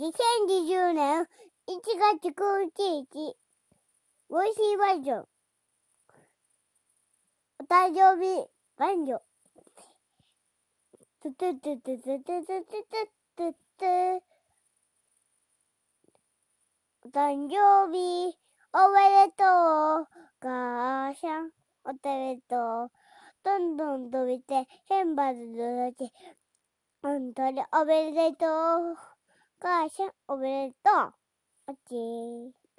2020年1月9日、ボイシーバージョン。お誕生日、バンジョ。トゥトゥトゥトゥトゥトゥトゥトゥトゥお誕生日、おめでとう、ガーシャン。おめでとう。どんどん飛びて、変バズのち。本当におめでとう。母さん、おめでとう。オッケー。